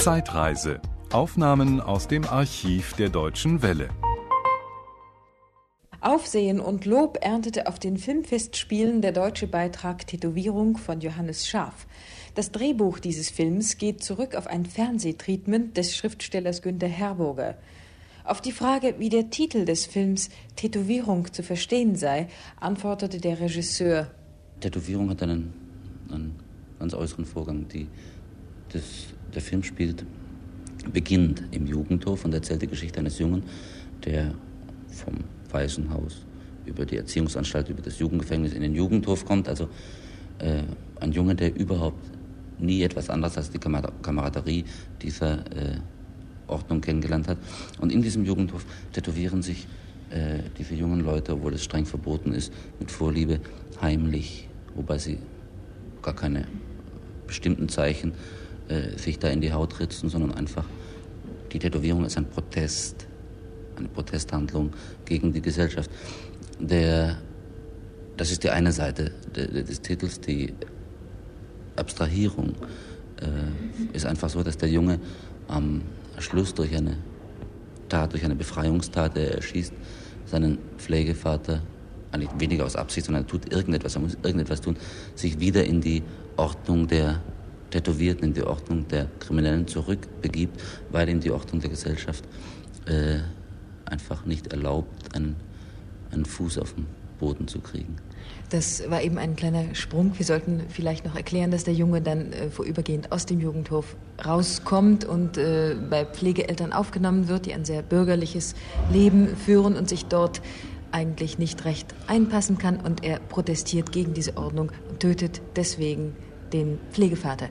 Zeitreise. Aufnahmen aus dem Archiv der Deutschen Welle. Aufsehen und Lob erntete auf den Filmfestspielen der deutsche Beitrag Tätowierung von Johannes Scharf. Das Drehbuch dieses Films geht zurück auf ein Fernsehtreatment des Schriftstellers Günter Herburger. Auf die Frage, wie der Titel des Films Tätowierung zu verstehen sei, antwortete der Regisseur: Tätowierung hat einen, einen ganz äußeren Vorgang. Die, das, der Film spielt, beginnt im Jugendhof und erzählt die Geschichte eines Jungen, der vom Waisenhaus über die Erziehungsanstalt, über das Jugendgefängnis in den Jugendhof kommt. Also äh, ein Junge, der überhaupt nie etwas anderes als die Kameraderie dieser äh, Ordnung kennengelernt hat. Und in diesem Jugendhof tätowieren sich äh, diese jungen Leute, obwohl es streng verboten ist, mit Vorliebe heimlich, wobei sie gar keine bestimmten Zeichen äh, sich da in die Haut ritzen, sondern einfach die Tätowierung ist ein Protest, eine Protesthandlung gegen die Gesellschaft. Der, das ist die eine Seite des Titels, die Abstrahierung äh, ist einfach so, dass der Junge am Schluss durch eine Tat, durch eine Befreiungstat, er erschießt seinen Pflegevater, eigentlich weniger aus Absicht, sondern er tut irgendetwas, er muss irgendetwas tun, sich wieder in die Ordnung der Tätowierten, in die Ordnung der Kriminellen zurückbegibt, weil ihm die Ordnung der Gesellschaft äh, einfach nicht erlaubt, einen, einen Fuß auf den Boden zu kriegen. Das war eben ein kleiner Sprung. Wir sollten vielleicht noch erklären, dass der Junge dann äh, vorübergehend aus dem Jugendhof rauskommt und äh, bei Pflegeeltern aufgenommen wird, die ein sehr bürgerliches Leben führen und sich dort eigentlich nicht recht einpassen kann. Und er protestiert gegen diese Ordnung und tötet deswegen den Pflegevater.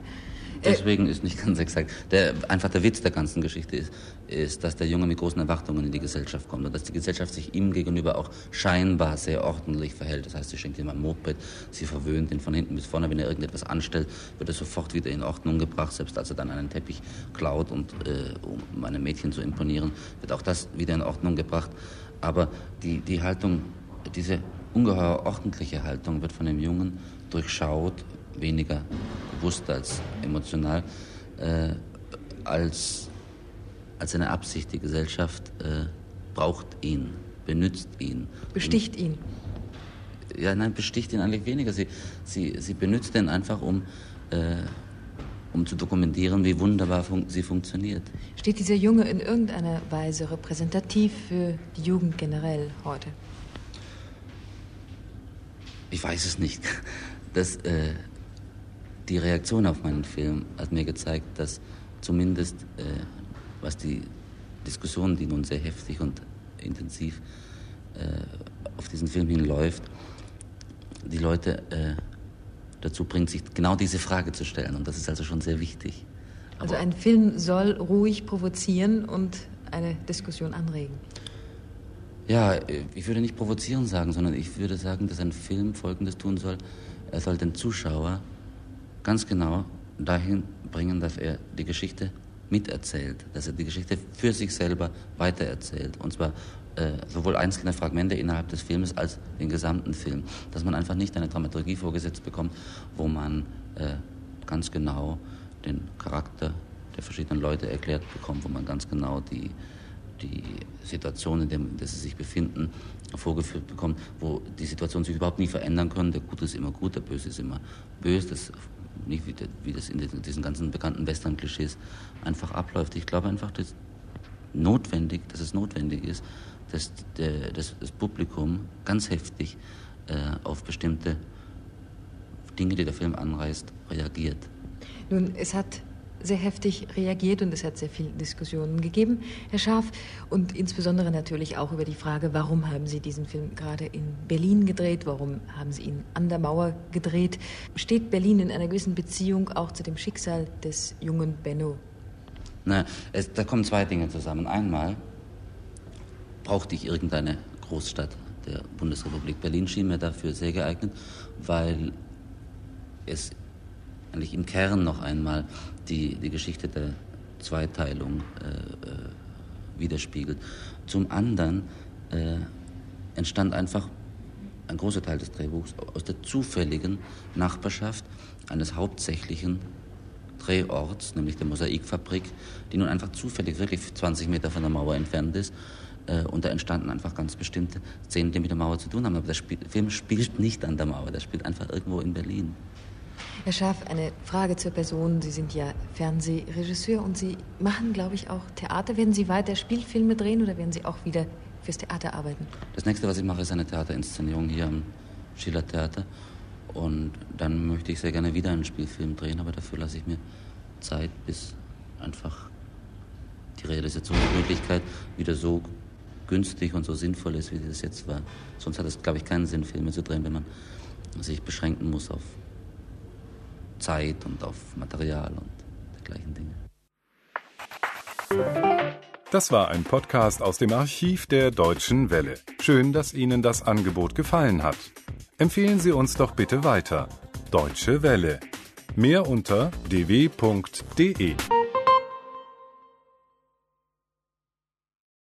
Äh, Deswegen ist nicht ganz exakt. Der, einfach der Witz der ganzen Geschichte ist, ist, dass der Junge mit großen Erwartungen in die Gesellschaft kommt und dass die Gesellschaft sich ihm gegenüber auch scheinbar sehr ordentlich verhält. Das heißt, sie schenkt ihm ein Moped, sie verwöhnt ihn von hinten bis vorne. Wenn er irgendetwas anstellt, wird er sofort wieder in Ordnung gebracht. Selbst als er dann einen Teppich klaut und äh, um einem Mädchen zu imponieren, wird auch das wieder in Ordnung gebracht. Aber die, die Haltung, diese ungeheuer ordentliche Haltung wird von dem Jungen durchschaut weniger bewusst als emotional, äh, als, als eine Absicht. Die Gesellschaft äh, braucht ihn, benützt ihn. Besticht ihn. Ja, nein, besticht ihn eigentlich weniger. Sie, sie, sie benützt ihn einfach, um, äh, um zu dokumentieren, wie wunderbar fun sie funktioniert. Steht dieser Junge in irgendeiner Weise repräsentativ für die Jugend generell heute? Ich weiß es nicht. Das, äh, die Reaktion auf meinen Film hat mir gezeigt, dass zumindest äh, was die Diskussion, die nun sehr heftig und intensiv äh, auf diesen Film hinläuft, die Leute äh, dazu bringt, sich genau diese Frage zu stellen. Und das ist also schon sehr wichtig. Also Aber also ein Film soll ruhig provozieren und eine Diskussion anregen. Ja, ich würde nicht provozieren sagen, sondern ich würde sagen, dass ein Film Folgendes tun soll. Er soll den Zuschauer ganz genau dahin bringen, dass er die Geschichte miterzählt, dass er die Geschichte für sich selber weitererzählt. Und zwar äh, sowohl einzelne Fragmente innerhalb des Filmes als den gesamten Film. Dass man einfach nicht eine Dramaturgie vorgesetzt bekommt, wo man äh, ganz genau den Charakter der verschiedenen Leute erklärt bekommt, wo man ganz genau die, die Situation, in der, in der sie sich befinden, vorgeführt bekommt, wo die Situation sich überhaupt nie verändern kann. Der Gute ist immer gut, der Böse ist immer böse. Das nicht wie, wie das in diesen ganzen bekannten Western-Klischees einfach abläuft. Ich glaube einfach, dass, notwendig, dass es notwendig ist, dass, der, dass das Publikum ganz heftig äh, auf bestimmte Dinge, die der Film anreißt, reagiert. Nun, es hat sehr heftig reagiert und es hat sehr viele Diskussionen gegeben, Herr Scharf, und insbesondere natürlich auch über die Frage, warum haben Sie diesen Film gerade in Berlin gedreht, warum haben Sie ihn an der Mauer gedreht? Steht Berlin in einer gewissen Beziehung auch zu dem Schicksal des jungen Benno? Na, es, da kommen zwei Dinge zusammen. Einmal brauchte ich irgendeine Großstadt der Bundesrepublik. Berlin schien mir dafür sehr geeignet, weil es eigentlich im Kern noch einmal die, die Geschichte der Zweiteilung äh, äh, widerspiegelt. Zum anderen äh, entstand einfach ein großer Teil des Drehbuchs aus der zufälligen Nachbarschaft eines hauptsächlichen Drehorts, nämlich der Mosaikfabrik, die nun einfach zufällig wirklich 20 Meter von der Mauer entfernt ist. Äh, und da entstanden einfach ganz bestimmte Szenen, die mit der Mauer zu tun haben. Aber der Spiel, Film spielt nicht an der Mauer, der spielt einfach irgendwo in Berlin. Herr Schaaf, eine Frage zur Person. Sie sind ja Fernsehregisseur und Sie machen, glaube ich, auch Theater. Werden Sie weiter Spielfilme drehen oder werden Sie auch wieder fürs Theater arbeiten? Das nächste, was ich mache, ist eine Theaterinszenierung hier am Schiller Theater. Und dann möchte ich sehr gerne wieder einen Spielfilm drehen, aber dafür lasse ich mir Zeit, bis einfach die Realisationsmöglichkeit wieder so günstig und so sinnvoll ist, wie das jetzt war. Sonst hat es, glaube ich, keinen Sinn, Filme zu drehen, wenn man sich beschränken muss auf Zeit und auf Material und dergleichen Dinge. Das war ein Podcast aus dem Archiv der Deutschen Welle. Schön, dass Ihnen das Angebot gefallen hat. Empfehlen Sie uns doch bitte weiter. Deutsche Welle. Mehr unter dw.de.